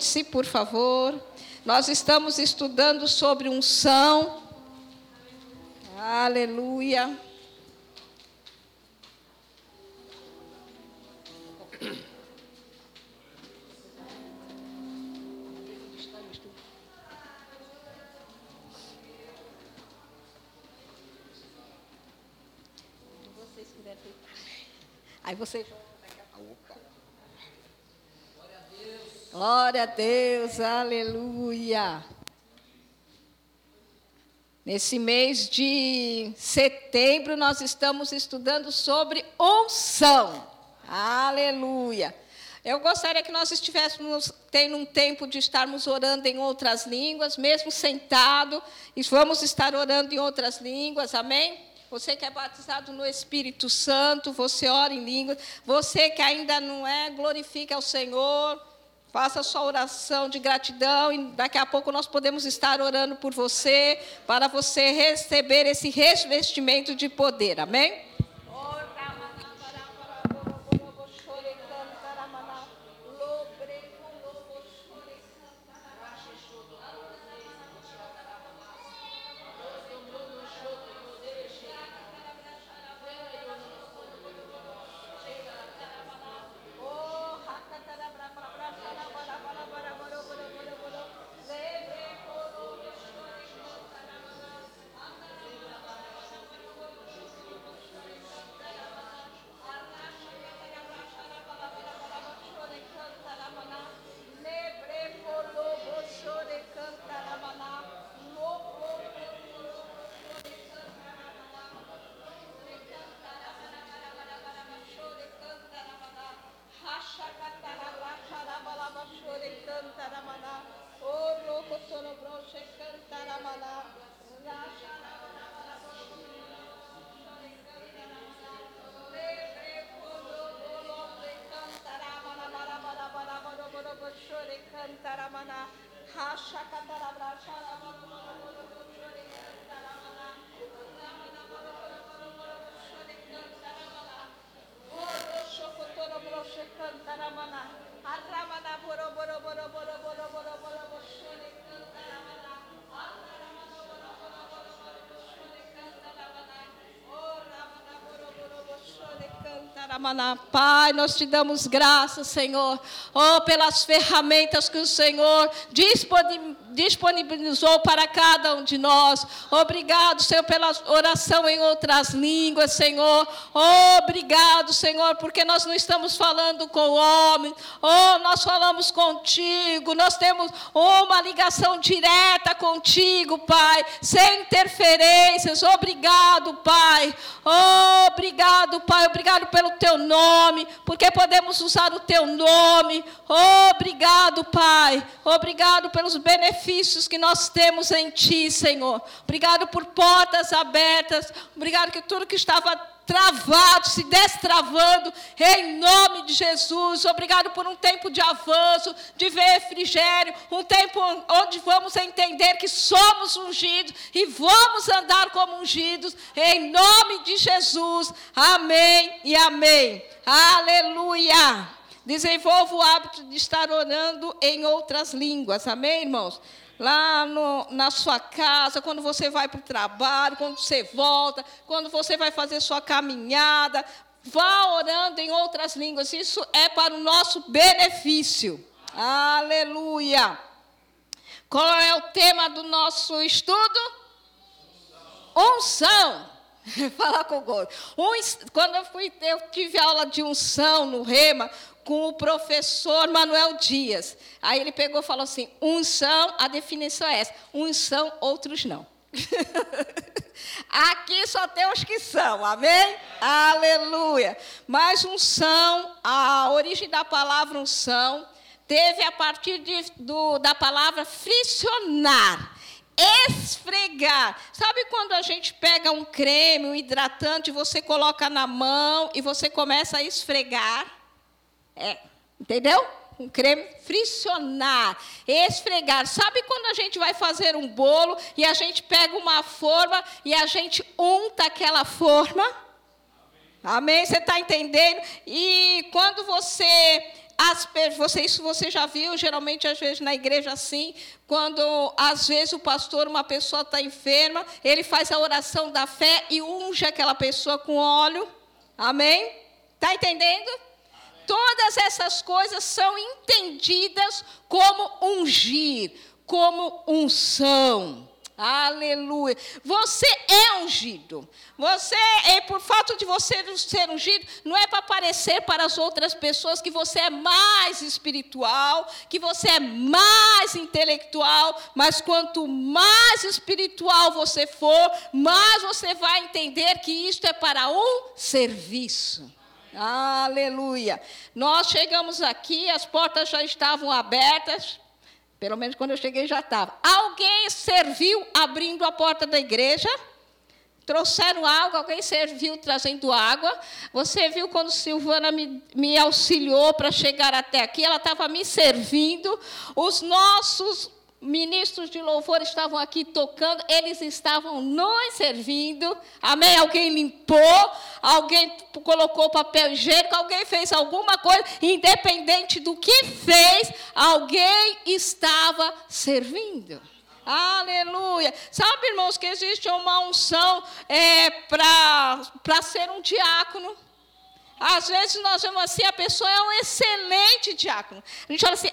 Sente-se, por favor. Nós estamos estudando sobre unção. Aleluia. Aí você. Glória a Deus, aleluia. Nesse mês de setembro, nós estamos estudando sobre unção. Aleluia. Eu gostaria que nós estivéssemos tendo um tempo de estarmos orando em outras línguas, mesmo sentado, e vamos estar orando em outras línguas, amém? Você que é batizado no Espírito Santo, você ora em línguas. Você que ainda não é, glorifique ao Senhor. Faça sua oração de gratidão e daqui a pouco nós podemos estar orando por você, para você receber esse revestimento de poder. Amém? Pai, nós te damos graças, Senhor, oh, pelas ferramentas que o Senhor disponibilizou para cada um de nós. Obrigado, Senhor, pela oração em outras línguas, Senhor. Obrigado, Senhor, porque nós não estamos falando com o homem, oh, nós falamos contigo, nós temos uma ligação direta contigo, Pai, sem interferências. Obrigado, Pai. Obrigado, Pai. Obrigado pelo teu nome, porque podemos usar o teu nome. Obrigado, Pai. Obrigado pelos benefícios que nós temos em Ti, Senhor. Obrigado por portas abertas. Obrigado que tudo que estava travado, se destravando, em nome de Jesus. Obrigado por um tempo de avanço, de refrigério, um tempo onde vamos entender que somos ungidos e vamos andar como ungidos, em nome de Jesus. Amém e amém. Aleluia. Desenvolva o hábito de estar orando em outras línguas. Amém, irmãos? lá no, na sua casa, quando você vai para o trabalho, quando você volta, quando você vai fazer sua caminhada, vá orando em outras línguas. Isso é para o nosso benefício. Aleluia. Qual é o tema do nosso estudo? Unção. Falar com o gosto. Quando eu fui, eu tive aula de unção no Rema, com o professor Manuel Dias. Aí ele pegou e falou assim: unção, a definição é essa: uns são, outros não. Aqui só tem os que são, amém? Aleluia. Mas unção, a origem da palavra unção, teve a partir de, do, da palavra friccionar esfregar. Sabe quando a gente pega um creme, um hidratante, você coloca na mão e você começa a esfregar? É, entendeu? Um creme friccionar, esfregar. Sabe quando a gente vai fazer um bolo e a gente pega uma forma e a gente unta aquela forma? Amém? Você está entendendo? E quando você as, você, isso você já viu, geralmente, às vezes, na igreja assim, quando, às vezes, o pastor, uma pessoa está enferma, ele faz a oração da fé e unge aquela pessoa com óleo. Amém? Está entendendo? Todas essas coisas são entendidas como ungir, como unção. Aleluia. Você é ungido. Você, é por fato de você ser ungido, não é para parecer para as outras pessoas que você é mais espiritual, que você é mais intelectual, mas quanto mais espiritual você for, mais você vai entender que isto é para um serviço. Aleluia. Nós chegamos aqui, as portas já estavam abertas pelo menos quando eu cheguei já estava. Alguém serviu abrindo a porta da igreja? Trouxeram algo, alguém serviu trazendo água. Você viu quando Silvana me, me auxiliou para chegar até aqui? Ela estava me servindo. Os nossos ministros de louvor estavam aqui tocando, eles estavam nos servindo. Amém? Alguém limpou, alguém colocou papel higiênico, alguém fez alguma coisa, independente do que fez, alguém estava servindo. Aleluia. Sabe, irmãos, que existe uma unção é, para ser um diácono. Às vezes nós vemos assim, a pessoa é um excelente diácono. A gente fala assim,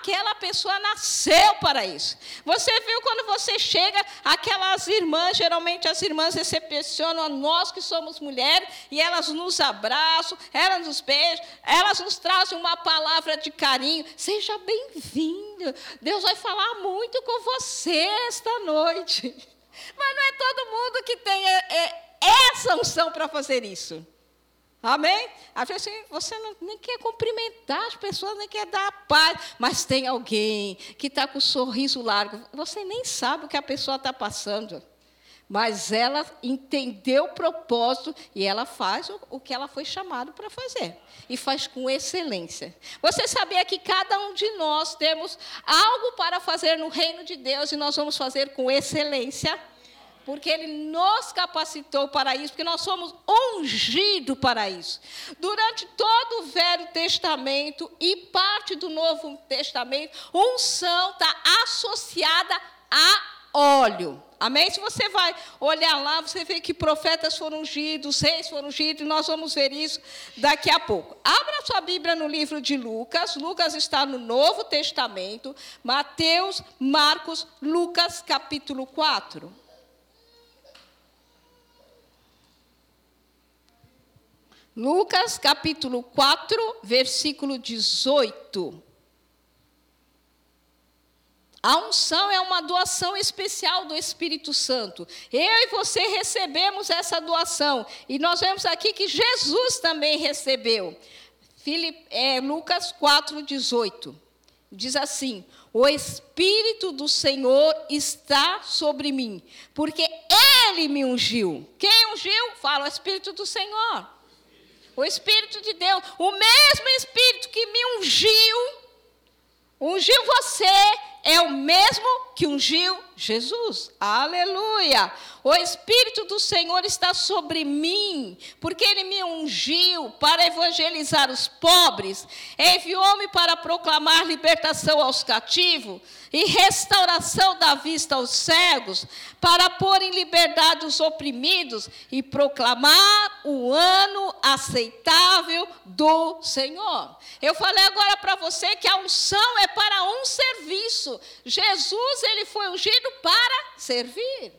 aquela pessoa nasceu para isso. Você viu quando você chega, aquelas irmãs, geralmente as irmãs recepcionam a nós que somos mulheres, e elas nos abraçam, elas nos beijam, elas nos trazem uma palavra de carinho. Seja bem-vindo. Deus vai falar muito com você esta noite. Mas não é todo mundo que tem é, é, essa unção para fazer isso. Amém? Às vezes assim, você não, nem quer cumprimentar as pessoas, nem quer dar a paz, mas tem alguém que está com o sorriso largo. Você nem sabe o que a pessoa está passando. Mas ela entendeu o propósito e ela faz o, o que ela foi chamada para fazer. E faz com excelência. Você sabia que cada um de nós temos algo para fazer no reino de Deus e nós vamos fazer com excelência? Porque Ele nos capacitou para isso, porque nós somos ungidos para isso. Durante todo o Velho Testamento e parte do Novo Testamento, unção está associada a óleo. Amém? Se você vai olhar lá, você vê que profetas foram ungidos, reis foram ungidos, e nós vamos ver isso daqui a pouco. Abra sua Bíblia no livro de Lucas. Lucas está no Novo Testamento. Mateus, Marcos, Lucas, capítulo 4. Lucas capítulo 4, versículo 18. A unção é uma doação especial do Espírito Santo. Eu e você recebemos essa doação. E nós vemos aqui que Jesus também recebeu. Filip, é, Lucas 4, 18. Diz assim: O Espírito do Senhor está sobre mim, porque Ele me ungiu. Quem ungiu? Fala o Espírito do Senhor. O Espírito de Deus, o mesmo Espírito que me ungiu, ungiu você, é o mesmo que ungiu Jesus. Aleluia! O Espírito do Senhor está sobre mim, porque Ele me ungiu para evangelizar os pobres, enviou-me para proclamar libertação aos cativos e restauração da vista aos cegos, para pôr em liberdade os oprimidos e proclamar o ano aceitável do Senhor. Eu falei agora para você que a unção é para um serviço. Jesus, ele foi ungido para servir.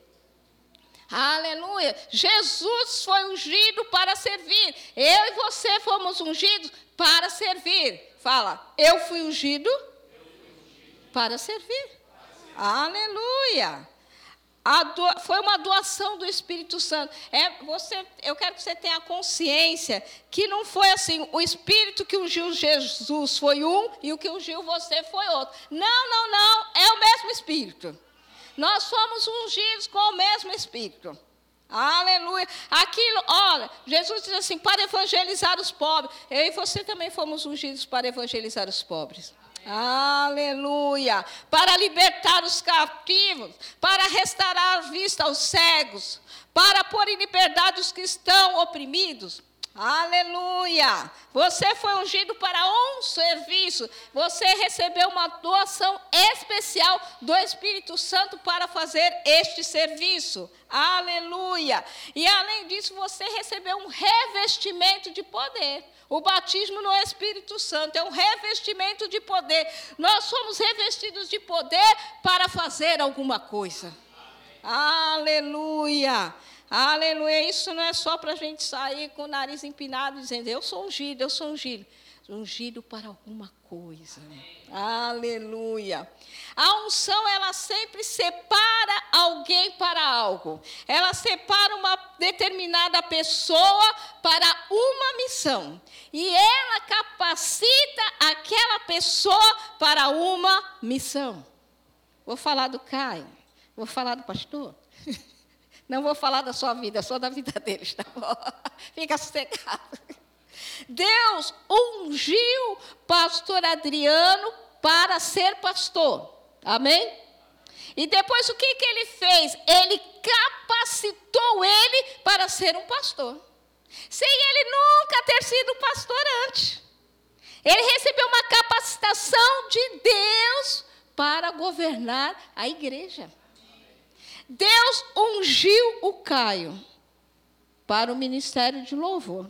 Aleluia. Jesus foi ungido para servir. Eu e você fomos ungidos para servir. Fala, eu fui ungido, para servir. Aleluia. Do, foi uma doação do Espírito Santo. É, você, eu quero que você tenha consciência que não foi assim, o Espírito que ungiu Jesus foi um e o que ungiu você foi outro. Não, não, não, é o mesmo Espírito. Nós somos ungidos com o mesmo Espírito. Aleluia. Aquilo, olha, Jesus diz assim: para evangelizar os pobres. Eu e você também fomos ungidos para evangelizar os pobres. Aleluia. Para libertar os cativos, para restaurar a vista aos cegos, para pôr em liberdade os que estão oprimidos. Aleluia! Você foi ungido para um serviço. Você recebeu uma doação especial do Espírito Santo para fazer este serviço. Aleluia! E além disso, você recebeu um revestimento de poder. O batismo no Espírito Santo é um revestimento de poder. Nós somos revestidos de poder para fazer alguma coisa. Aleluia! Aleluia. Isso não é só para a gente sair com o nariz empinado dizendo, eu sou ungido, eu sou ungido. Ungido para alguma coisa. Aleluia. A unção, ela sempre separa alguém para algo. Ela separa uma determinada pessoa para uma missão. E ela capacita aquela pessoa para uma missão. Vou falar do Caio. Vou falar do pastor. Não vou falar da sua vida, só da vida deles, tá bom? Fica sossegado. Deus ungiu pastor Adriano para ser pastor. Amém? E depois o que, que ele fez? Ele capacitou ele para ser um pastor. Sem ele nunca ter sido pastor antes. Ele recebeu uma capacitação de Deus para governar a igreja. Deus ungiu o Caio para o ministério de louvor.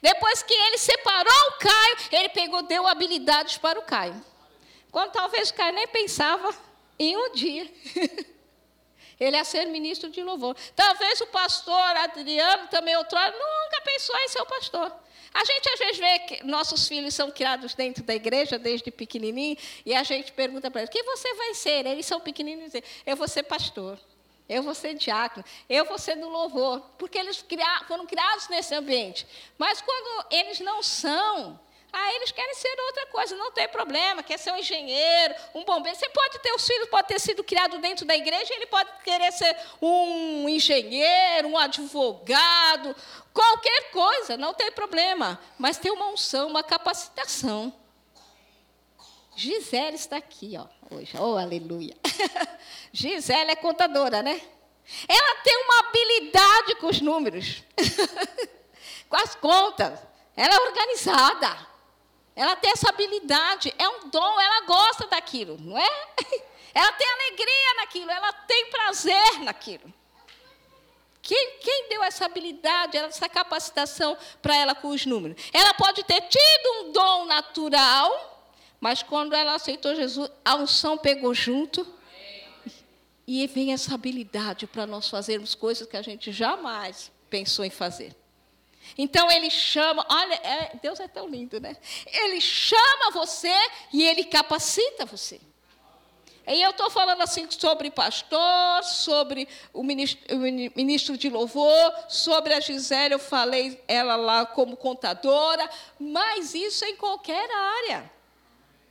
Depois que ele separou o Caio, ele pegou, deu habilidades para o Caio. Quando talvez o Caio nem pensava em um dia. ele ia ser ministro de louvor. Talvez o pastor Adriano, também outrora, nunca pensou em ser o pastor. A gente às vezes vê que nossos filhos são criados dentro da igreja desde pequenininho e a gente pergunta para eles: "O que você vai ser?" Eles são pequeninos e dizem: "Eu vou ser pastor." Eu vou ser diácono, eu vou ser do louvor, porque eles foram criados nesse ambiente. Mas quando eles não são, ah, eles querem ser outra coisa, não tem problema, quer ser um engenheiro, um bombeiro. Você pode ter, os filhos pode ter sido criado dentro da igreja, ele pode querer ser um engenheiro, um advogado, qualquer coisa, não tem problema. Mas tem uma unção, uma capacitação. Gisele está aqui, ó, hoje. Oh, aleluia. Gisele é contadora, né? Ela tem uma habilidade com os números, com as contas. Ela é organizada. Ela tem essa habilidade, é um dom, ela gosta daquilo, não é? Ela tem alegria naquilo, ela tem prazer naquilo. Quem, quem deu essa habilidade, essa capacitação para ela com os números? Ela pode ter tido um dom natural, mas quando ela aceitou Jesus, a unção pegou junto. E vem essa habilidade para nós fazermos coisas que a gente jamais pensou em fazer. Então ele chama, olha, é, Deus é tão lindo, né? Ele chama você e ele capacita você. E eu estou falando assim sobre pastor, sobre o ministro, o ministro, de louvor, sobre a Gisele, eu falei ela lá como contadora, mas isso em qualquer área.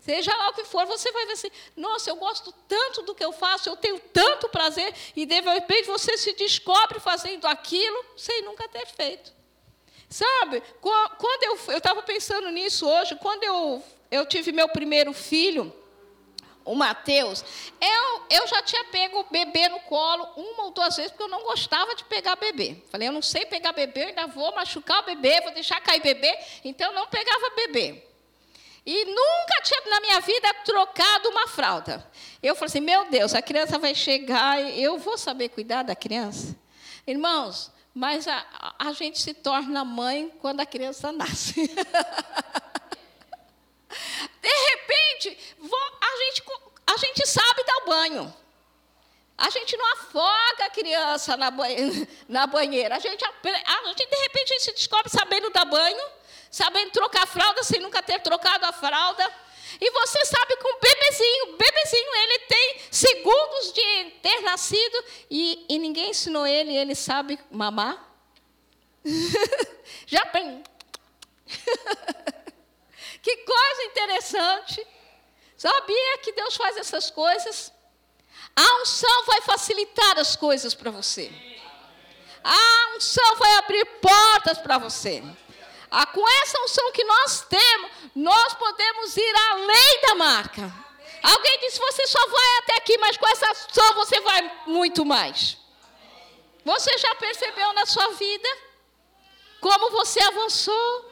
Seja lá o que for, você vai ver assim, nossa, eu gosto tanto do que eu faço, eu tenho tanto prazer, e de repente você se descobre fazendo aquilo sem nunca ter feito. Sabe, quando eu estava pensando nisso hoje, quando eu, eu tive meu primeiro filho, o Mateus, eu, eu já tinha pego o bebê no colo uma ou duas vezes, porque eu não gostava de pegar bebê. Falei, eu não sei pegar bebê, eu ainda vou machucar o bebê, vou deixar cair bebê, então eu não pegava bebê. E nunca tinha na minha vida trocado uma fralda. Eu falei assim: meu Deus, a criança vai chegar, eu vou saber cuidar da criança? Irmãos, mas a, a gente se torna mãe quando a criança nasce. De repente, a gente, a gente sabe dar banho. A gente não afoga a criança na, banheira. Na banheira. A, gente, a gente, de repente, se descobre sabendo dar banho sabendo trocar fralda sem nunca ter trocado a fralda. E você sabe que um bebezinho, bebezinho, ele tem segundos de ter nascido e, e ninguém ensinou ele, ele sabe mamar. Já bem. que coisa interessante. Sabia que Deus faz essas coisas? A unção vai facilitar as coisas para você. A unção vai abrir portas para você. Ah, com essa unção que nós temos, nós podemos ir além da marca. Alguém disse: você só vai até aqui, mas com essa unção você vai muito mais. Você já percebeu na sua vida? como você avançou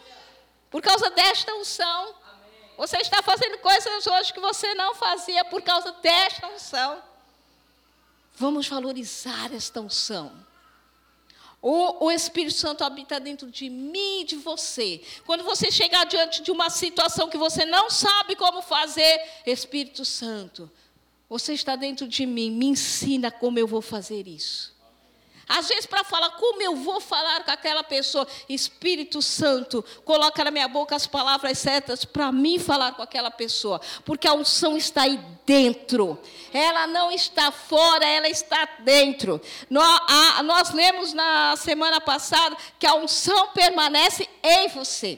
por causa desta unção. Você está fazendo coisas hoje que você não fazia por causa desta unção. Vamos valorizar esta unção. O, o, Espírito Santo habita dentro de mim e de você. Quando você chegar diante de uma situação que você não sabe como fazer, Espírito Santo, você está dentro de mim, me ensina como eu vou fazer isso. Às vezes, para falar como eu vou falar com aquela pessoa, Espírito Santo, coloca na minha boca as palavras certas para mim falar com aquela pessoa, porque a unção está aí dentro, ela não está fora, ela está dentro. Nós, a, nós lemos na semana passada que a unção permanece em você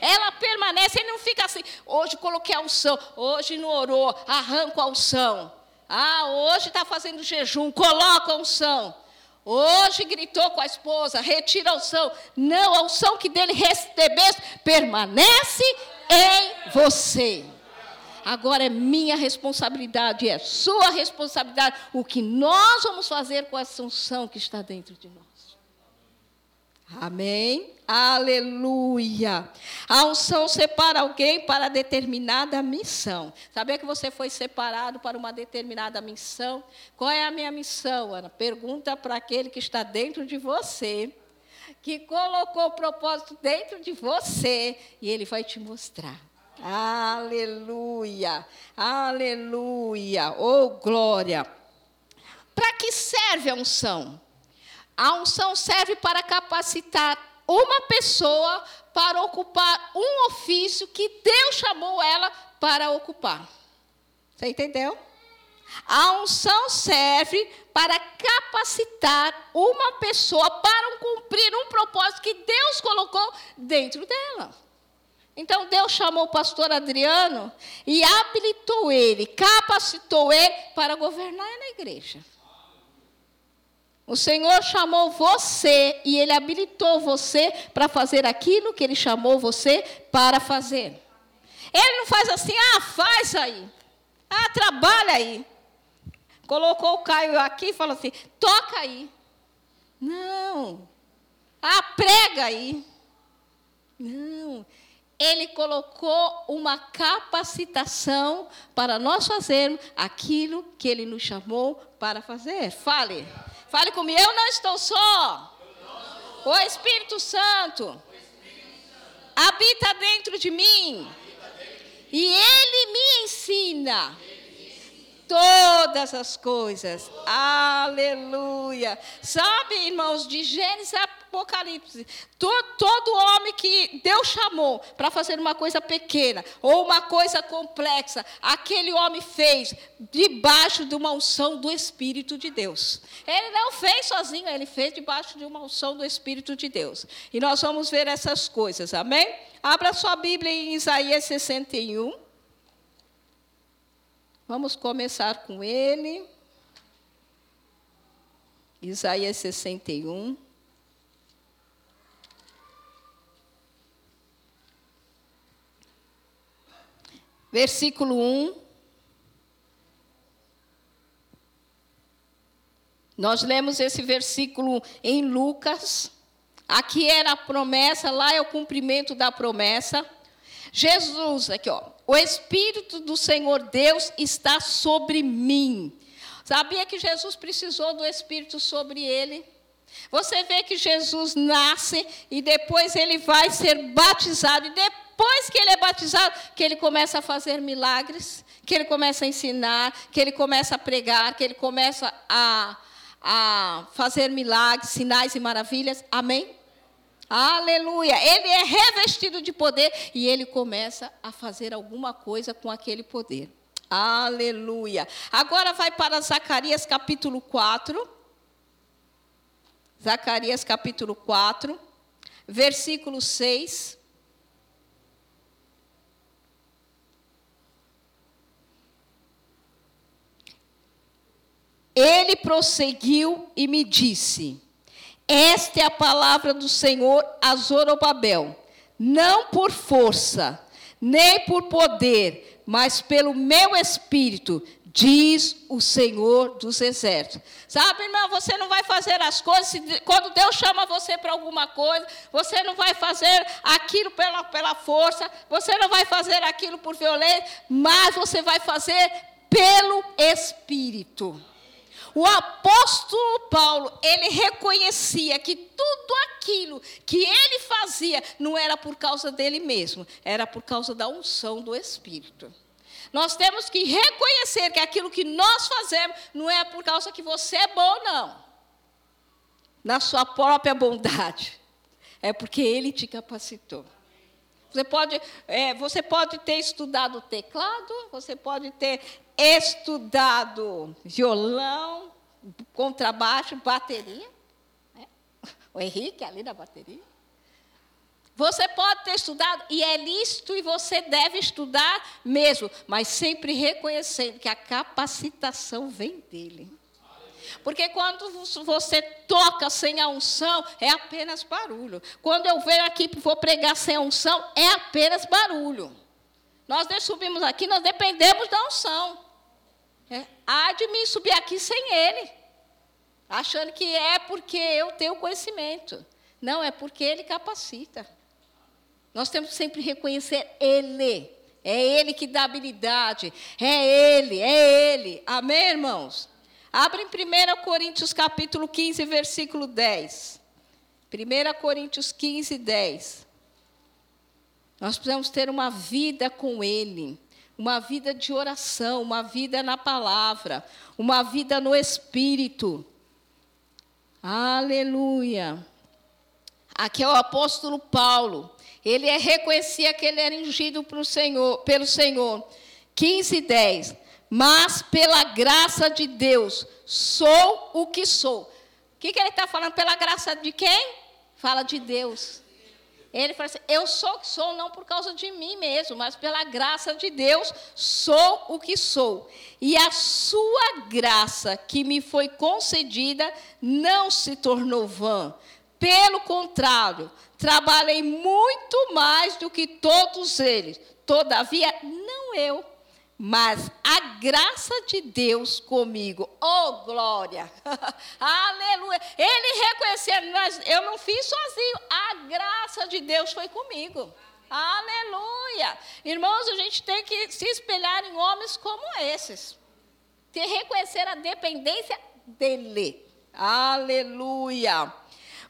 ela permanece, ele não fica assim, hoje coloquei a unção, hoje não orou, arranco a unção. Ah, hoje está fazendo jejum, coloca a unção. Hoje gritou com a esposa, retira a unção. Não, a unção que dele recebeste permanece em você. Agora é minha responsabilidade, é sua responsabilidade. O que nós vamos fazer com essa unção que está dentro de nós. Amém? Aleluia. A unção separa alguém para determinada missão. Sabia que você foi separado para uma determinada missão? Qual é a minha missão, Ana? Pergunta para aquele que está dentro de você, que colocou o propósito dentro de você, e ele vai te mostrar. Aleluia. Aleluia. Oh, glória. Para que serve a unção? A unção serve para capacitar uma pessoa para ocupar um ofício que Deus chamou ela para ocupar. Você entendeu? A unção serve para capacitar uma pessoa para cumprir um propósito que Deus colocou dentro dela. Então Deus chamou o pastor Adriano e habilitou ele, capacitou ele para governar na igreja. O Senhor chamou você e Ele habilitou você para fazer aquilo que Ele chamou você para fazer. Ele não faz assim, ah, faz aí. Ah, trabalha aí. Colocou o Caio aqui e falou assim: toca aí. Não. Ah, prega aí. Não. Ele colocou uma capacitação para nós fazermos aquilo que Ele nos chamou para fazer. Fale. Fale comigo, eu não estou só. O Espírito Santo habita dentro de mim. E ele me ensina todas as coisas. Aleluia. Sabe, irmãos, de Gênesis a Apocalipse, todo, todo homem que Deus chamou para fazer uma coisa pequena ou uma coisa complexa, aquele homem fez debaixo de uma unção do Espírito de Deus. Ele não fez sozinho, ele fez debaixo de uma unção do Espírito de Deus. E nós vamos ver essas coisas, amém? Abra sua Bíblia em Isaías 61. Vamos começar com ele. Isaías 61. Versículo 1. Nós lemos esse versículo em Lucas. Aqui era a promessa, lá é o cumprimento da promessa. Jesus, aqui ó, o Espírito do Senhor Deus está sobre mim. Sabia que Jesus precisou do Espírito sobre ele? Você vê que Jesus nasce e depois ele vai ser batizado. E depois que ele é batizado, que ele começa a fazer milagres, que ele começa a ensinar, que ele começa a pregar, que ele começa a, a fazer milagres, sinais e maravilhas. Amém? Aleluia. Ele é revestido de poder e ele começa a fazer alguma coisa com aquele poder. Aleluia. Agora vai para Zacarias capítulo 4. Zacarias capítulo 4, versículo 6. Ele prosseguiu e me disse: esta é a palavra do Senhor a Zorobabel. Não por força, nem por poder, mas pelo meu espírito, diz o Senhor dos Exércitos. Sabe, irmão, você não vai fazer as coisas, quando Deus chama você para alguma coisa, você não vai fazer aquilo pela, pela força, você não vai fazer aquilo por violência, mas você vai fazer pelo Espírito. O apóstolo Paulo, ele reconhecia que tudo aquilo que ele fazia não era por causa dele mesmo, era por causa da unção do Espírito. Nós temos que reconhecer que aquilo que nós fazemos não é por causa que você é bom, não. Na sua própria bondade. É porque Ele te capacitou. Você pode, é, você pode ter estudado teclado, você pode ter estudado violão, contrabaixo, bateria. Né? O Henrique ali na bateria. Você pode ter estudado e é lícito e você deve estudar mesmo, mas sempre reconhecendo que a capacitação vem dele. Porque quando você toca sem a unção, é apenas barulho. Quando eu venho aqui e vou pregar sem a unção, é apenas barulho. Nós subimos aqui, nós dependemos da unção. É, há de mim subir aqui sem ele, achando que é porque eu tenho conhecimento. Não, é porque ele capacita. Nós temos que sempre reconhecer Ele. É Ele que dá habilidade. É Ele, é Ele. Amém, irmãos? Abre em 1 Coríntios capítulo 15, versículo 10. 1 Coríntios 15, 10. Nós precisamos ter uma vida com Ele, uma vida de oração, uma vida na palavra, uma vida no Espírito. Aleluia. Aqui é o apóstolo Paulo. Ele é, reconhecia que ele era ungido pelo Senhor, pelo Senhor. 15, 10. Mas pela graça de Deus, sou o que sou. O que, que ele está falando? Pela graça de quem? Fala de Deus. Ele fala assim: Eu sou o que sou, não por causa de mim mesmo, mas pela graça de Deus, sou o que sou. E a sua graça que me foi concedida não se tornou vã. Pelo contrário, trabalhei muito mais do que todos eles. Todavia, não eu, mas a graça de Deus comigo. Oh, glória! Aleluia! Ele reconheceu, eu não fiz sozinho, a graça de Deus foi comigo. Aleluia! Irmãos, a gente tem que se espelhar em homens como esses. Ter reconhecer a dependência dele. Aleluia!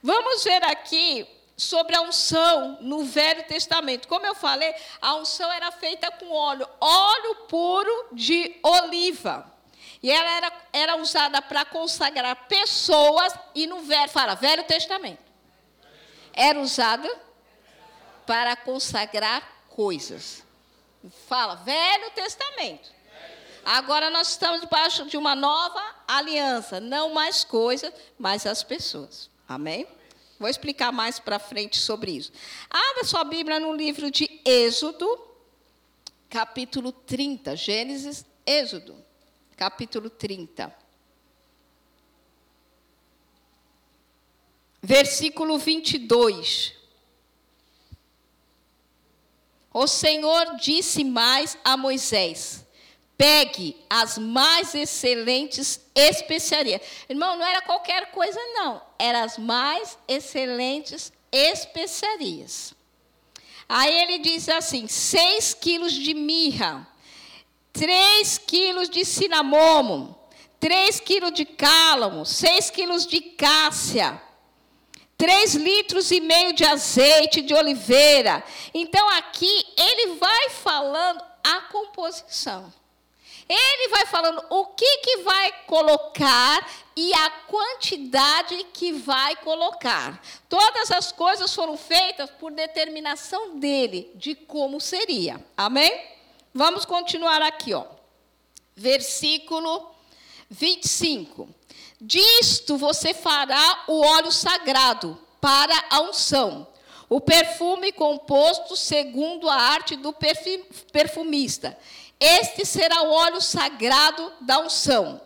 Vamos ver aqui sobre a unção no Velho Testamento. Como eu falei, a unção era feita com óleo, óleo puro de oliva. E ela era, era usada para consagrar pessoas, e no Velho, fala, Velho Testamento. Era usada para consagrar coisas. Fala, Velho Testamento. Agora nós estamos debaixo de uma nova aliança, não mais coisas, mas as pessoas. Amém? Vou explicar mais para frente sobre isso. Abra sua Bíblia no livro de Êxodo, capítulo 30. Gênesis, Êxodo, capítulo 30. Versículo 22. O Senhor disse mais a Moisés: Pegue as mais excelentes especiarias. Irmão, não era qualquer coisa, não. Eram as mais excelentes especiarias. Aí ele diz assim: seis quilos de mirra, três quilos de cinamomo, três quilos de cálamo, seis quilos de cássia, três litros e meio de azeite de oliveira. Então aqui ele vai falando a composição. Ele vai falando o que, que vai colocar e a quantidade que vai colocar. Todas as coisas foram feitas por determinação dele, de como seria. Amém? Vamos continuar aqui, ó. Versículo 25. Disto você fará o óleo sagrado para a unção o perfume composto segundo a arte do perfumista. Este será o óleo sagrado da unção.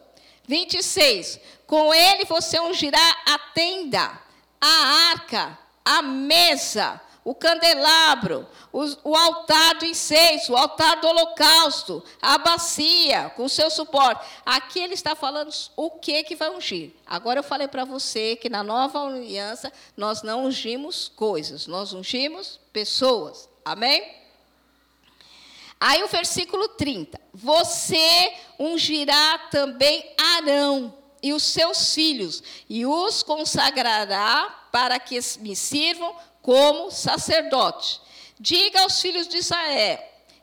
26. Com ele você ungirá a tenda, a arca, a mesa, o candelabro, o, altar do incenso, o altar do holocausto, a bacia com seu suporte. Aqui ele está falando o que que vai ungir. Agora eu falei para você que na nova aliança nós não ungimos coisas, nós ungimos pessoas. Amém? Aí o versículo 30. Você ungirá também Arão e os seus filhos, e os consagrará para que me sirvam como sacerdote. Diga aos filhos de Israel: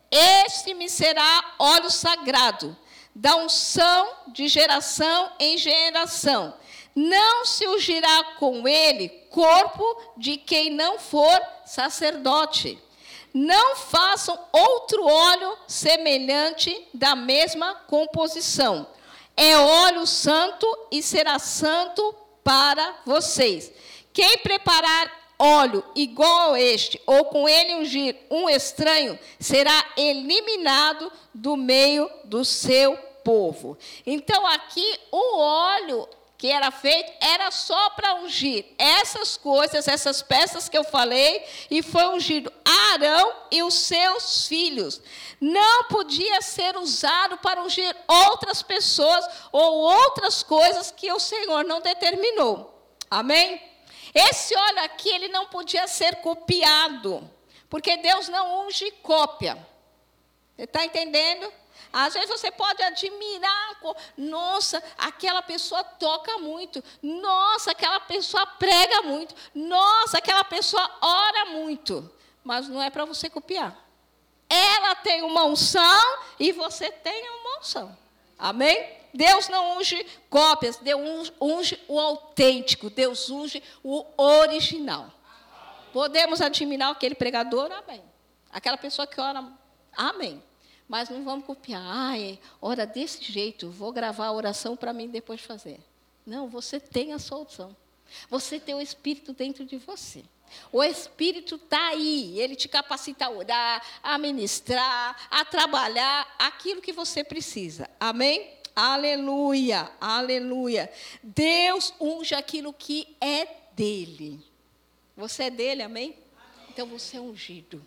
Este me será óleo sagrado, da unção de geração em geração. Não se ungirá com ele corpo de quem não for sacerdote. Não façam outro óleo semelhante da mesma composição. É óleo santo e será santo para vocês. Quem preparar óleo igual a este, ou com ele ungir um estranho, será eliminado do meio do seu povo. Então, aqui, o óleo que era feito era só para ungir essas coisas, essas peças que eu falei, e foi ungido Arão e os seus filhos. Não podia ser usado para ungir outras pessoas ou outras coisas que o Senhor não determinou. Amém? Esse óleo aqui, ele não podia ser copiado, porque Deus não unge cópia. Você está entendendo? Às vezes você pode admirar, nossa, aquela pessoa toca muito, nossa, aquela pessoa prega muito, nossa, aquela pessoa ora muito. Mas não é para você copiar. Ela tem uma unção e você tem uma unção. Amém? Deus não unge cópias, Deus unge o autêntico, Deus unge o original. Podemos admirar aquele pregador? Amém. Aquela pessoa que ora? Amém. Mas não vamos copiar. Ai, ora desse jeito, vou gravar a oração para mim depois fazer. Não, você tem a solução. Você tem o Espírito dentro de você. O Espírito está aí, ele te capacita a orar, a ministrar, a trabalhar aquilo que você precisa. Amém? Aleluia, aleluia. Deus unge aquilo que é dele. Você é dele, amém? Então você é ungido.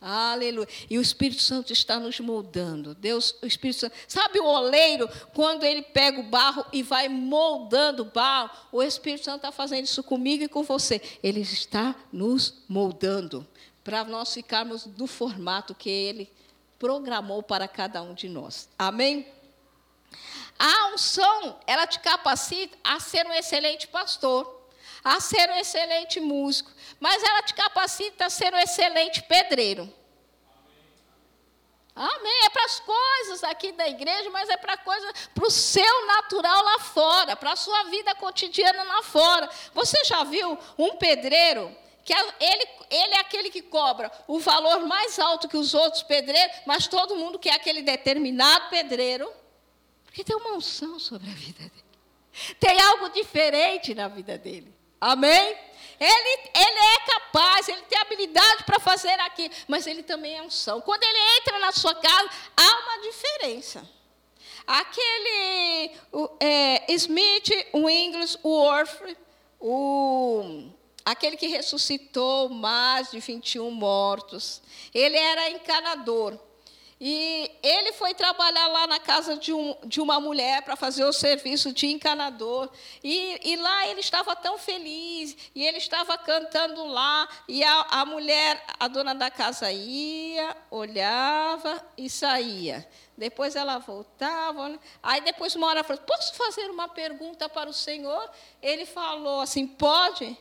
Aleluia. E o Espírito Santo está nos moldando. Deus, o Espírito Santo. Sabe o oleiro, quando ele pega o barro e vai moldando o barro? O Espírito Santo está fazendo isso comigo e com você. Ele está nos moldando para nós ficarmos no formato que ele programou para cada um de nós. Amém? A unção, ela te capacita a ser um excelente pastor, a ser um excelente músico, mas ela te capacita a ser um excelente pedreiro. Amém. É para as coisas aqui da igreja, mas é para coisa para o seu natural lá fora, para a sua vida cotidiana lá fora. Você já viu um pedreiro que ele, ele é aquele que cobra o valor mais alto que os outros pedreiros, mas todo mundo quer aquele determinado pedreiro, porque tem uma unção sobre a vida dele. Tem algo diferente na vida dele. Amém? Ele, ele é capaz, ele tem habilidade para fazer aquilo, mas ele também é unção. Quando ele entra na sua casa, há uma diferença. Aquele o, é, Smith, o Ingles, o Orfrey, o, aquele que ressuscitou mais de 21 mortos, ele era encanador. E ele foi trabalhar lá na casa de, um, de uma mulher para fazer o serviço de encanador. E, e, lá ele estava tão feliz, e ele estava cantando lá, e a, a mulher, a dona da casa ia, olhava e saía. Depois ela voltava. Aí depois uma hora ela falou: Posso fazer uma pergunta para o senhor? Ele falou assim: Pode.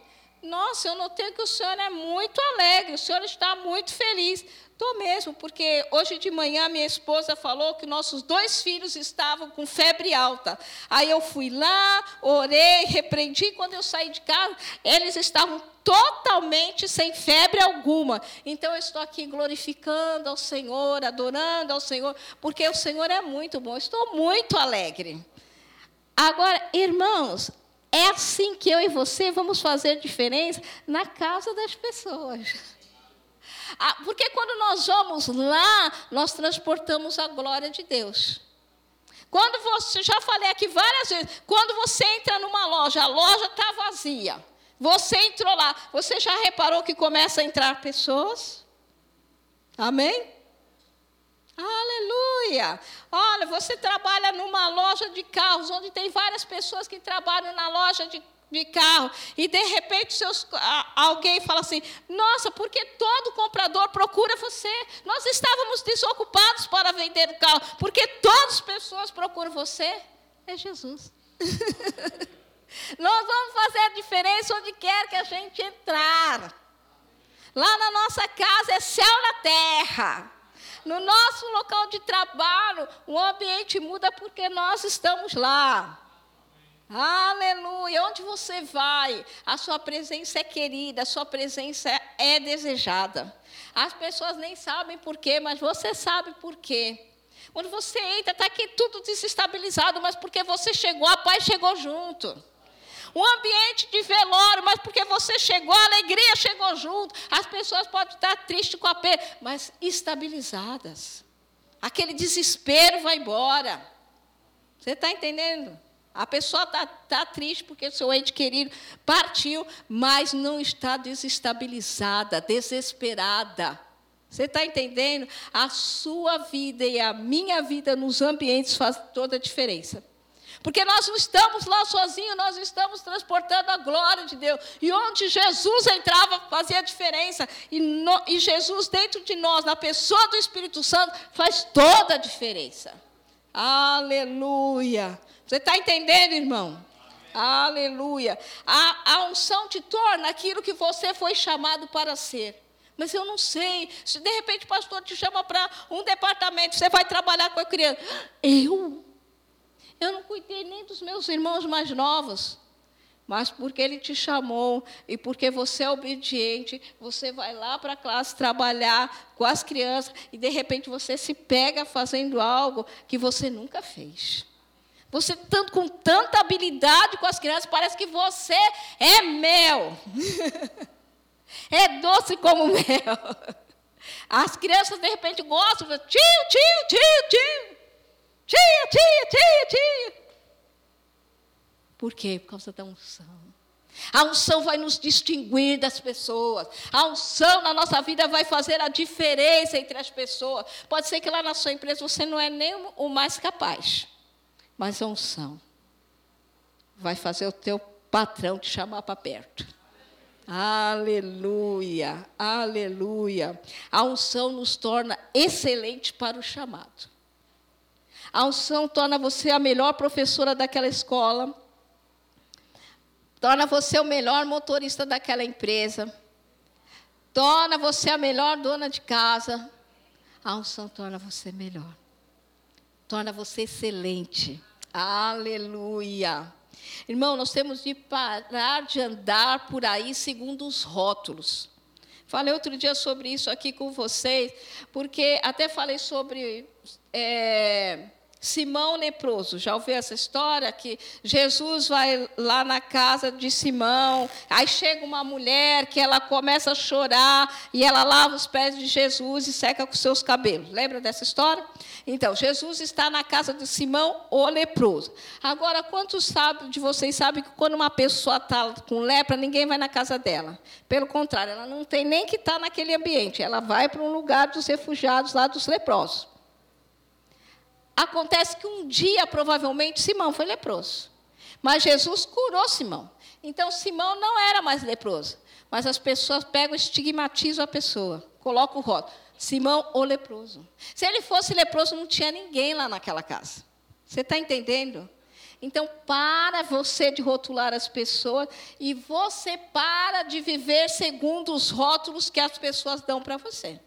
Nossa, eu notei que o senhor é muito alegre, o senhor está muito feliz. Estou mesmo, porque hoje de manhã minha esposa falou que nossos dois filhos estavam com febre alta. Aí eu fui lá, orei, repreendi. Quando eu saí de casa, eles estavam totalmente sem febre alguma. Então eu estou aqui glorificando ao Senhor, adorando ao Senhor, porque o Senhor é muito bom. Estou muito alegre. Agora, irmãos, é assim que eu e você vamos fazer diferença na casa das pessoas. Ah, porque quando nós vamos lá, nós transportamos a glória de Deus. Quando você, já falei aqui várias vezes, quando você entra numa loja, a loja está vazia. Você entrou lá. Você já reparou que começa a entrar pessoas? Amém? Aleluia! Olha, você trabalha numa loja de carros, onde tem várias pessoas que trabalham na loja de, de carro, e de repente seus, alguém fala assim: Nossa, porque todo comprador procura você? Nós estávamos desocupados para vender o carro, porque todas as pessoas procuram você. É Jesus. Nós vamos fazer a diferença onde quer que a gente entrar. Lá na nossa casa é céu na terra. No nosso local de trabalho, o ambiente muda porque nós estamos lá. Aleluia. Onde você vai, a sua presença é querida, a sua presença é desejada. As pessoas nem sabem por quê, mas você sabe por quê. Quando você entra, está aqui tudo desestabilizado, mas porque você chegou, a paz chegou junto um ambiente de velório, mas porque você chegou, a alegria chegou junto. As pessoas podem estar tristes com a perda, mas estabilizadas. Aquele desespero vai embora. Você está entendendo? A pessoa está tá triste porque seu ente querido partiu, mas não está desestabilizada, desesperada. Você está entendendo? A sua vida e a minha vida nos ambientes faz toda a diferença. Porque nós não estamos lá sozinhos, nós estamos transportando a glória de Deus. E onde Jesus entrava, fazia diferença. E, no, e Jesus dentro de nós, na pessoa do Espírito Santo, faz toda a diferença. Aleluia. Você está entendendo, irmão? Aleluia. A, a unção te torna aquilo que você foi chamado para ser. Mas eu não sei. Se de repente o pastor te chama para um departamento, você vai trabalhar com a criança. Eu? Eu não cuidei nem dos meus irmãos mais novos. Mas porque ele te chamou e porque você é obediente, você vai lá para a classe trabalhar com as crianças e de repente você se pega fazendo algo que você nunca fez. Você tanto com tanta habilidade com as crianças, parece que você é mel. é doce como mel. As crianças de repente gostam, tio, tio, tio, tio. Tia, tia, tia, tia. Por quê? Por causa da unção. A unção vai nos distinguir das pessoas. A unção na nossa vida vai fazer a diferença entre as pessoas. Pode ser que lá na sua empresa você não é nem o mais capaz, mas a unção vai fazer o teu patrão te chamar para perto. Aleluia, aleluia. A unção nos torna excelente para o chamado. A unção torna você a melhor professora daquela escola, torna você o melhor motorista daquela empresa, torna você a melhor dona de casa. A unção torna você melhor, torna você excelente. Aleluia. Irmão, nós temos de parar de andar por aí segundo os rótulos. Falei outro dia sobre isso aqui com vocês, porque até falei sobre é, Simão leproso, já ouviu essa história? Que Jesus vai lá na casa de Simão, aí chega uma mulher que ela começa a chorar e ela lava os pés de Jesus e seca com seus cabelos. Lembra dessa história? Então, Jesus está na casa de Simão, o leproso. Agora, quantos sabe, de vocês sabem que quando uma pessoa está com lepra, ninguém vai na casa dela? Pelo contrário, ela não tem nem que estar tá naquele ambiente, ela vai para um lugar dos refugiados lá dos leprosos. Acontece que um dia, provavelmente, Simão foi leproso. Mas Jesus curou Simão. Então, Simão não era mais leproso. Mas as pessoas pegam estigmatizam a pessoa. Colocam o rótulo. Simão, o leproso. Se ele fosse leproso, não tinha ninguém lá naquela casa. Você está entendendo? Então, para você de rotular as pessoas e você para de viver segundo os rótulos que as pessoas dão para você.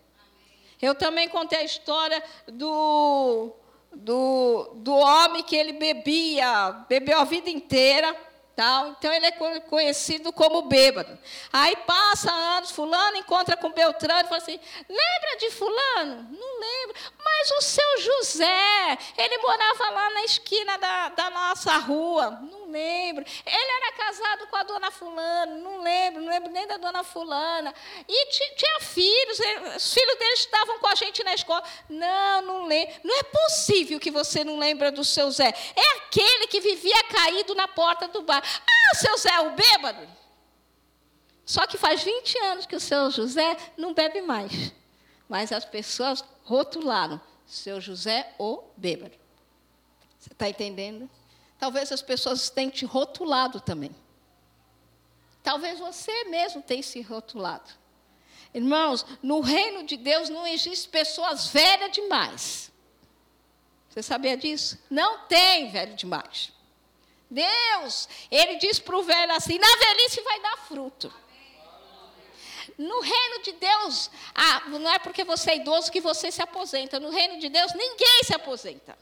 Eu também contei a história do do, do homem que ele bebia, bebeu a vida inteira, tal. Então ele é conhecido como bêbado. Aí passa anos, fulano encontra com Beltrano e fala assim: lembra de fulano? Não lembro. Mas o seu José, ele morava lá na esquina da, da nossa rua. Não lembro. Ele era casado com a dona fulana, não lembro, não lembro nem da dona fulana. E tinha filhos, os filhos deles estavam com a gente na escola. Não, não lembro. Não é possível que você não lembra do seu Zé. É aquele que vivia caído na porta do bar. Ah, seu Zé, o bêbado. Só que faz 20 anos que o seu José não bebe mais. Mas as pessoas rotularam: seu José o bêbado. Você está entendendo? Talvez as pessoas tenham te rotulado também. Talvez você mesmo tenha se rotulado. Irmãos, no reino de Deus não existe pessoas velhas demais. Você sabia disso? Não tem velho demais. Deus, ele diz para o velho assim: na velhice vai dar fruto. No reino de Deus, ah, não é porque você é idoso que você se aposenta. No reino de Deus, ninguém se aposenta.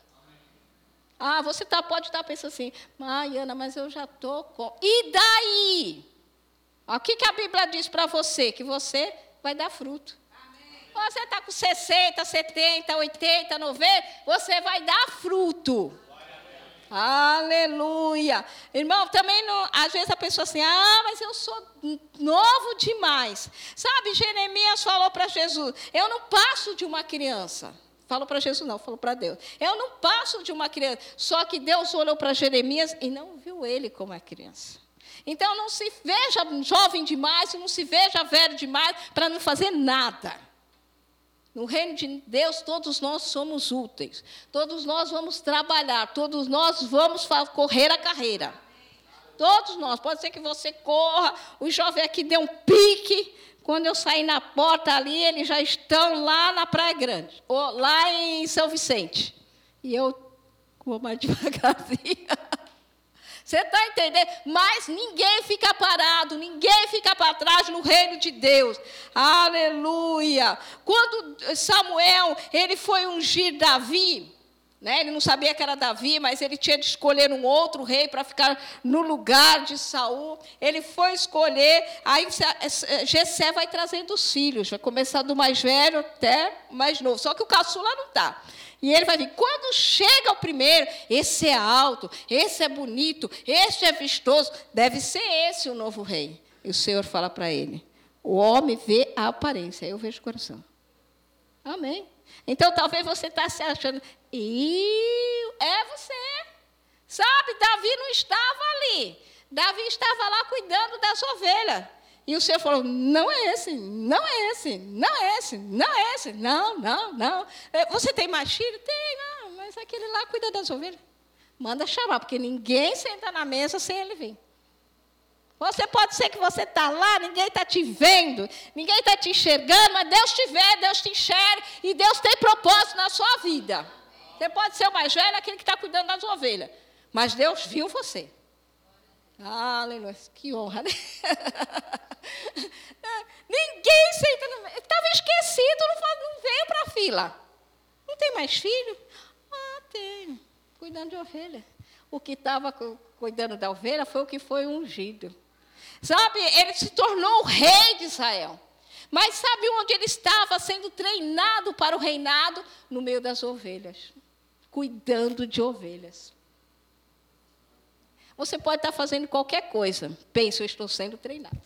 Ah, você tá, pode estar tá pensando assim, Ana, mas eu já estou com. E daí? O que, que a Bíblia diz para você? Que você vai dar fruto. Amém. Você está com 60, 70, 80, 90, você vai dar fruto. Aleluia. Irmão, também não, às vezes a pessoa assim, ah, mas eu sou novo demais. Sabe, Jeremias falou para Jesus, eu não passo de uma criança. Falou para Jesus, não, falou para Deus. Eu não passo de uma criança. Só que Deus olhou para Jeremias e não viu ele como a criança. Então não se veja jovem demais não se veja velho demais para não fazer nada. No reino de Deus, todos nós somos úteis. Todos nós vamos trabalhar. Todos nós vamos correr a carreira. Todos nós. Pode ser que você corra. O jovem aqui deu um pique. Quando eu sair na porta ali, eles já estão lá na Praia Grande. Ou lá em São Vicente. E eu vou mais devagarzinho. Você está entendendo? Mas ninguém fica parado, ninguém fica para trás no reino de Deus. Aleluia. Quando Samuel, ele foi ungir Davi, né? Ele não sabia que era Davi, mas ele tinha de escolher um outro rei para ficar no lugar de Saul. Ele foi escolher, aí Jessé vai trazendo os filhos, vai começar do mais velho até o mais novo. Só que o caçula não está. E ele vai vir. Quando chega o primeiro, esse é alto, esse é bonito, esse é vistoso, deve ser esse o novo rei. E o Senhor fala para ele: o homem vê a aparência, eu vejo o coração. Amém. Então talvez você está se achando, e é você. Sabe, Davi não estava ali. Davi estava lá cuidando das ovelhas. E o Senhor falou: não é esse, não é esse, não é esse, não é esse, não, não, não. É, você tem mais filho? Tem, não, mas aquele lá cuida das ovelhas. Manda chamar, porque ninguém senta na mesa sem ele vir. Você pode ser que você está lá, ninguém está te vendo, ninguém está te enxergando, mas Deus te vê, Deus te enxerga e Deus tem propósito na sua vida. Você pode ser o mais velho, aquele que está cuidando das ovelhas, mas Deus viu você. Aleluia, que honra, né? Ninguém senta no Estava esquecido, não, veio para a fila. Não tem mais filho? Ah, tenho. Cuidando de ovelha. O que estava cuidando da ovelha foi o que foi ungido. Sabe, ele se tornou o rei de Israel. Mas sabe onde ele estava sendo treinado para o reinado? No meio das ovelhas. Cuidando de ovelhas. Você pode estar fazendo qualquer coisa. Pense, eu estou sendo treinado.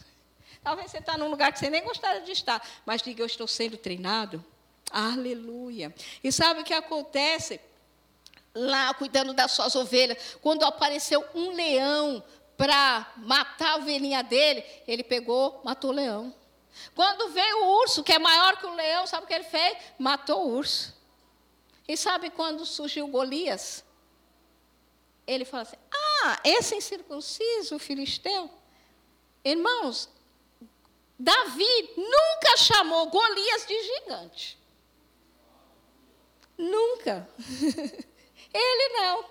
Talvez você está num lugar que você nem gostaria de estar, mas diga, eu estou sendo treinado. Aleluia. E sabe o que acontece? Lá, cuidando das suas ovelhas, quando apareceu um leão para matar a ovelhinha dele, ele pegou, matou o leão. Quando veio o urso, que é maior que o leão, sabe o que ele fez? Matou o urso. E sabe quando surgiu Golias? Ele fala assim: Ah, esse incircunciso filisteu. Irmãos, Davi nunca chamou Golias de gigante. Nunca. ele não.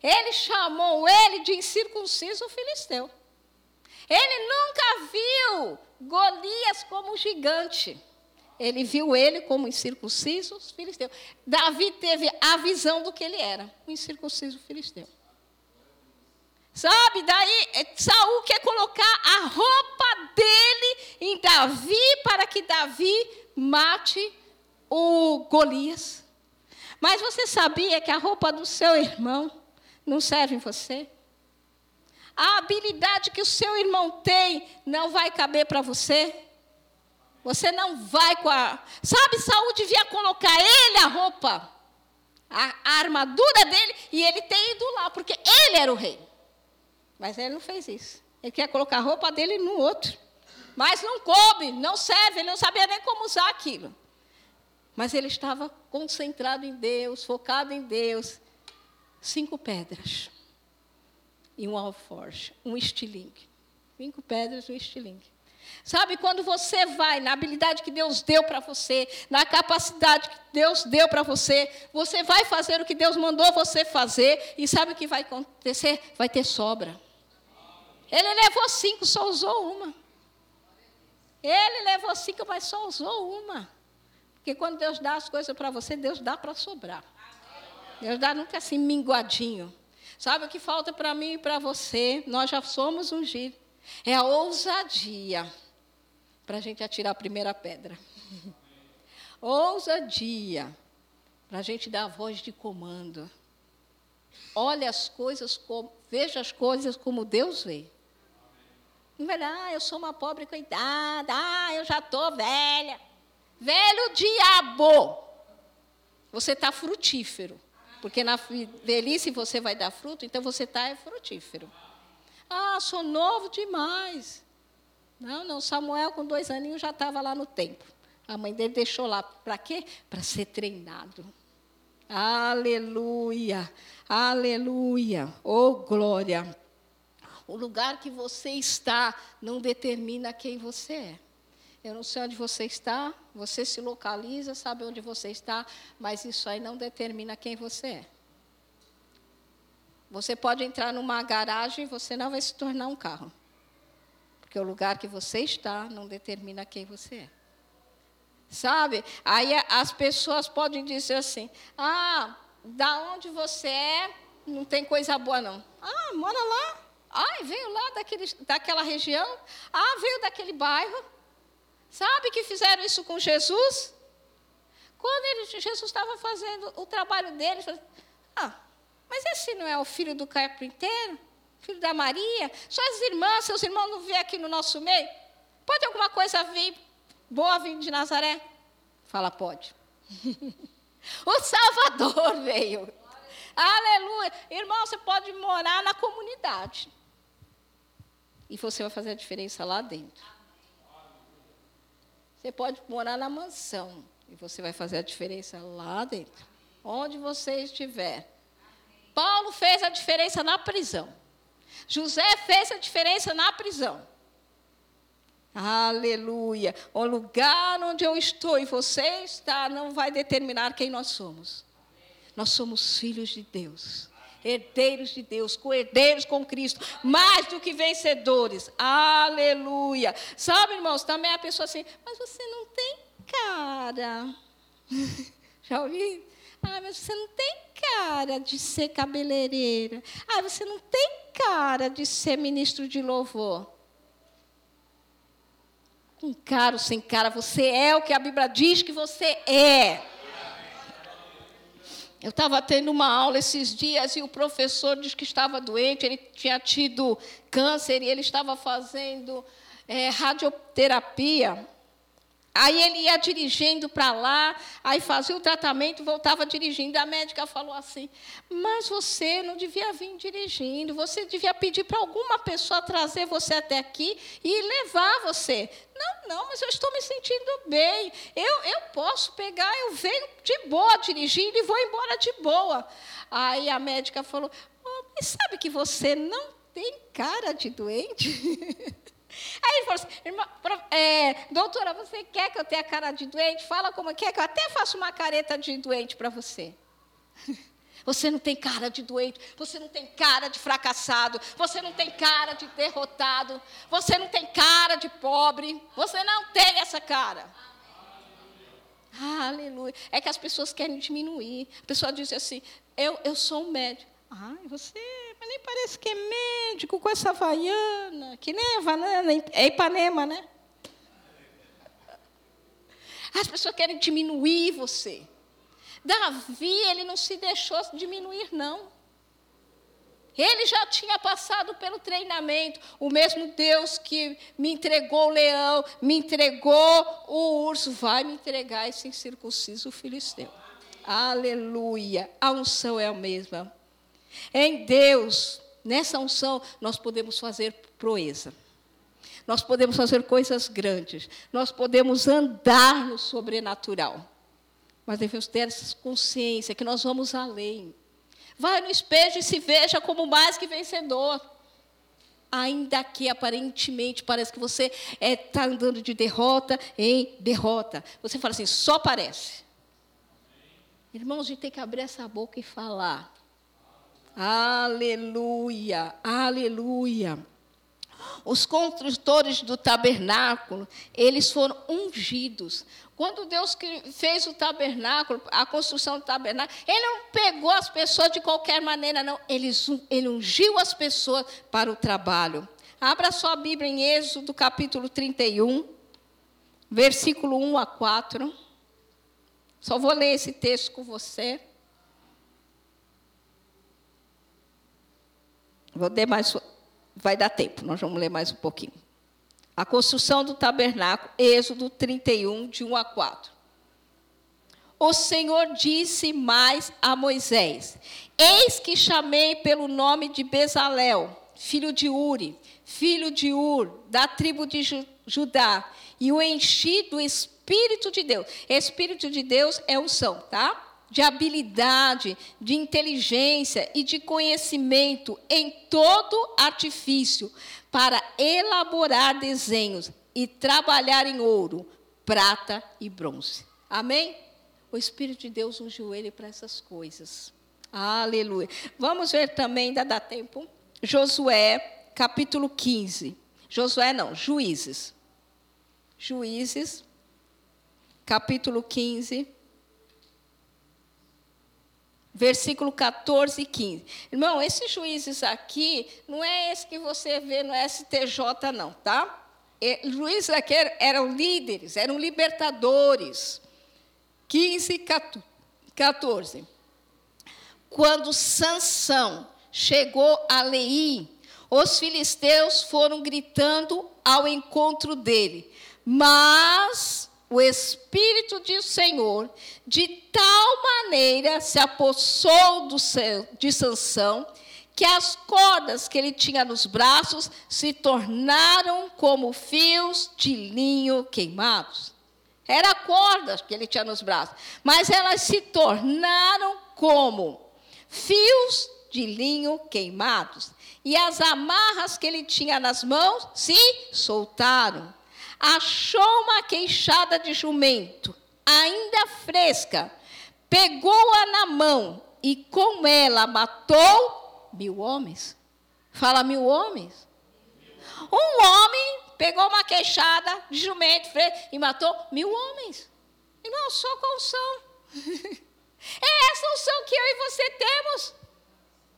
Ele chamou ele de incircunciso filisteu. Ele nunca viu Golias como gigante. Ele viu ele como incircunciso filisteu. Davi teve a visão do que ele era, um incircunciso filisteu. Sabe, daí eh, Saul quer colocar a roupa dele em Davi para que Davi mate o Golias. Mas você sabia que a roupa do seu irmão não serve em você? A habilidade que o seu irmão tem não vai caber para você? Você não vai com a. Sabe, Saul devia colocar ele a roupa, a, armadura dele, e ele ter ido lá, porque ele era o rei. Mas ele não fez isso. Ele quer colocar a roupa dele no outro. Mas não coube, não serve, ele não sabia nem como usar aquilo. Mas ele estava concentrado em Deus, focado em Deus. Cinco pedras e um alforje, um estilingue. Cinco pedras e um estilingue. Sabe, quando você vai na habilidade que Deus deu para você, na capacidade que Deus deu para você, você vai fazer o que Deus mandou você fazer, e sabe o que vai acontecer? Vai ter sobra. Ele levou cinco, só usou uma. Ele levou cinco, mas só usou uma. Porque quando Deus dá as coisas para você, Deus dá para sobrar. Deus dá nunca assim minguadinho. Sabe o que falta para mim e para você? Nós já somos ungidos. É a ousadia para a gente atirar a primeira pedra. ousadia para a gente dar a voz de comando. Olhe as coisas como, veja as coisas como Deus vê. Não vai ah, eu sou uma pobre coitada, ah, eu já estou velha. Velho diabo! Você está frutífero. Porque na velhice você vai dar fruto, então você está é frutífero. Ah, sou novo demais. Não, não, Samuel com dois aninhos já estava lá no templo. A mãe dele deixou lá. Para quê? Para ser treinado. Aleluia, aleluia, oh glória. O lugar que você está não determina quem você é. Eu não sei onde você está, você se localiza, sabe onde você está, mas isso aí não determina quem você é. Você pode entrar numa garagem e você não vai se tornar um carro. Porque o lugar que você está não determina quem você é. Sabe? Aí as pessoas podem dizer assim: ah, da onde você é, não tem coisa boa, não. Ah, mora lá. Ah, veio lá daquele, daquela região. Ah, veio daquele bairro. Sabe que fizeram isso com Jesus? Quando ele, Jesus estava fazendo o trabalho dele, ele falou, ah, mas esse não é o filho do carpinteiro? Filho da Maria? Suas irmãs, seus irmãos não vêm aqui no nosso meio? Pode alguma coisa vir boa vir de Nazaré? Fala, pode. o Salvador veio. Aleluia. Irmão, você pode morar na comunidade. E você vai fazer a diferença lá dentro. Você pode morar na mansão e você vai fazer a diferença lá dentro, onde você estiver. Paulo fez a diferença na prisão. José fez a diferença na prisão. Aleluia. O lugar onde eu estou e você está não vai determinar quem nós somos. Nós somos filhos de Deus herdeiros de Deus, co-herdeiros com Cristo, mais do que vencedores. Aleluia. Sabe, irmãos, também a pessoa assim, mas você não tem cara. Já ouvi? Ah, mas você não tem cara de ser cabeleireira. Ah, você não tem cara de ser ministro de louvor. Com cara ou sem cara, você é o que a Bíblia diz que você é. Eu estava tendo uma aula esses dias e o professor disse que estava doente, ele tinha tido câncer e ele estava fazendo é, radioterapia. Aí ele ia dirigindo para lá, aí fazia o tratamento, voltava dirigindo. A médica falou assim: Mas você não devia vir dirigindo, você devia pedir para alguma pessoa trazer você até aqui e levar você. Não, não, mas eu estou me sentindo bem. Eu, eu posso pegar, eu venho de boa dirigindo e vou embora de boa. Aí a médica falou: oh, Mas sabe que você não tem cara de doente? Aí ele falou assim, é, doutora, você quer que eu tenha cara de doente? Fala como quer que eu até faça uma careta de doente para você. Você não tem cara de doente, você não tem cara de fracassado, você não tem cara de derrotado, você não tem cara de pobre, você não tem essa cara. aleluia. É que as pessoas querem diminuir. A pessoa diz assim: eu, eu sou um médico. Ah, você mas nem parece que é médico com essa vaiana, que nem Havaiana, é Ipanema, né? As pessoas querem diminuir você. Davi, ele não se deixou diminuir, não. Ele já tinha passado pelo treinamento. O mesmo Deus que me entregou o leão, me entregou o urso, vai me entregar esse incircunciso filisteu. Aleluia. A unção é a mesma. Em Deus, nessa unção, nós podemos fazer proeza. Nós podemos fazer coisas grandes. Nós podemos andar no sobrenatural. Mas devemos ter essa consciência que nós vamos além. Vai no espelho e se veja como mais que vencedor. Ainda que aparentemente parece que você está é, tá andando de derrota em derrota. Você fala assim, só parece. Irmãos, a gente tem que abrir essa boca e falar. Aleluia, aleluia. Os construtores do tabernáculo, eles foram ungidos. Quando Deus fez o tabernáculo, a construção do tabernáculo, Ele não pegou as pessoas de qualquer maneira, não. Ele, ele ungiu as pessoas para o trabalho. Abra sua Bíblia em Êxodo, capítulo 31, versículo 1 a 4. Só vou ler esse texto com você. Vou ler mais, vai dar tempo, nós vamos ler mais um pouquinho. A construção do tabernáculo, Êxodo 31, de 1 a 4. O Senhor disse mais a Moisés: Eis que chamei pelo nome de Bezalel, filho de Uri, filho de Ur, da tribo de Judá, e o enchi do Espírito de Deus. Espírito de Deus é unção, tá? De habilidade, de inteligência e de conhecimento em todo artifício, para elaborar desenhos e trabalhar em ouro, prata e bronze. Amém? O Espírito de Deus ungiu ele para essas coisas. Aleluia. Vamos ver também, ainda dá tempo. Josué, capítulo 15. Josué não, Juízes. Juízes, capítulo 15 versículo 14 e 15. Irmão, esses juízes aqui, não é esse que você vê no STJ, não, tá? E, juízes aqui eram líderes, eram libertadores. 15 e 14. Quando Sansão chegou a Leí, os filisteus foram gritando ao encontro dele. Mas o Espírito do Senhor, de tal maneira se apossou do seu, de Sansão, que as cordas que ele tinha nos braços se tornaram como fios de linho queimados. Era cordas que ele tinha nos braços, mas elas se tornaram como fios de linho queimados. E as amarras que ele tinha nas mãos se soltaram achou uma queixada de jumento, ainda fresca, pegou-a na mão e com ela matou mil homens. Fala mil homens. Um homem pegou uma queixada de jumento fresca e matou mil homens. Irmão, só com unção. É essa unção que eu e você temos.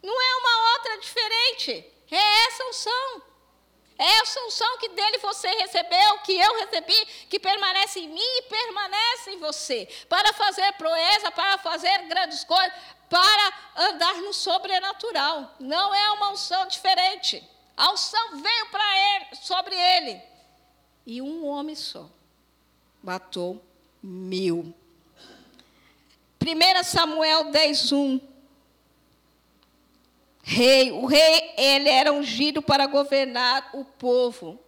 Não é uma outra diferente. É essa unção. É a unção que dele você recebeu, que eu recebi, que permanece em mim e permanece em você, para fazer proeza, para fazer grandes coisas, para andar no sobrenatural. Não é uma unção diferente. A unção veio para ele, sobre ele. E um homem só matou mil. 1 Samuel 10, 1 rei. O rei, ele era ungido para governar o povo.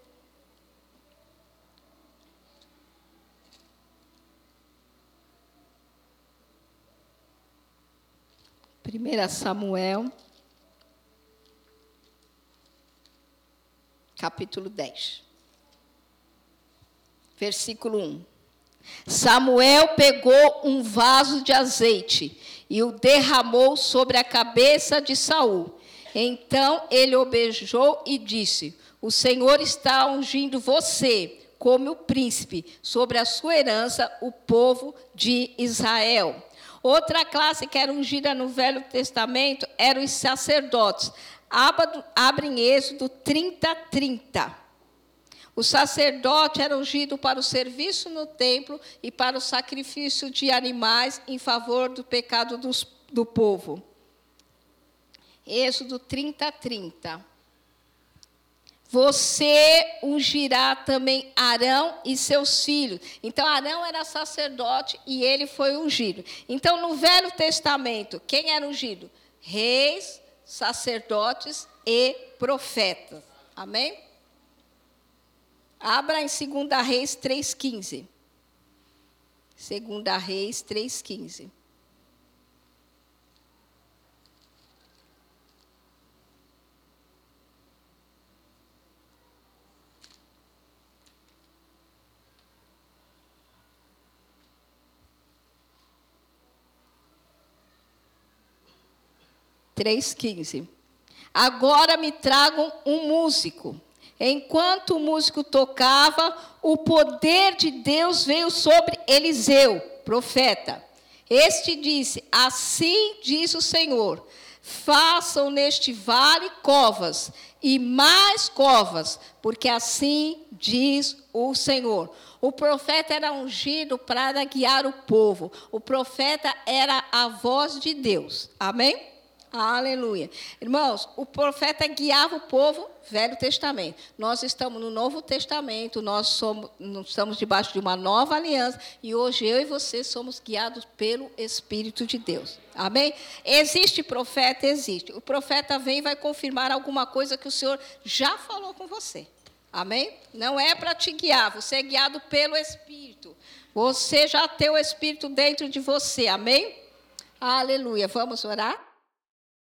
Primeira Samuel, capítulo 10, versículo 1. Samuel pegou um vaso de azeite e o derramou sobre a cabeça de Saul. Então ele o beijou e disse: O Senhor está ungindo você como o príncipe sobre a sua herança, o povo de Israel. Outra classe que era ungida no Velho Testamento eram os sacerdotes. Abre em Êxodo 30, 30. O sacerdote era ungido para o serviço no templo e para o sacrifício de animais em favor do pecado dos, do povo. Êxodo 30, 30. Você ungirá também Arão e seus filhos. Então, Arão era sacerdote e ele foi ungido. Então, no Velho Testamento, quem era ungido? Reis, sacerdotes e profetas. Amém? Abra em 2 Reis 3,15. 2 Reis 3,15. Três quinze. Agora me tragam um músico. Enquanto o músico tocava, o poder de Deus veio sobre Eliseu, profeta. Este disse: Assim diz o Senhor: façam neste vale covas e mais covas, porque assim diz o Senhor. O profeta era ungido para guiar o povo. O profeta era a voz de Deus. Amém? Aleluia. Irmãos, o profeta guiava o povo, Velho Testamento. Nós estamos no Novo Testamento, nós somos, estamos debaixo de uma nova aliança e hoje eu e você somos guiados pelo Espírito de Deus. Amém? Existe profeta? Existe. O profeta vem e vai confirmar alguma coisa que o Senhor já falou com você. Amém? Não é para te guiar, você é guiado pelo Espírito. Você já tem o Espírito dentro de você. Amém? Aleluia. Vamos orar?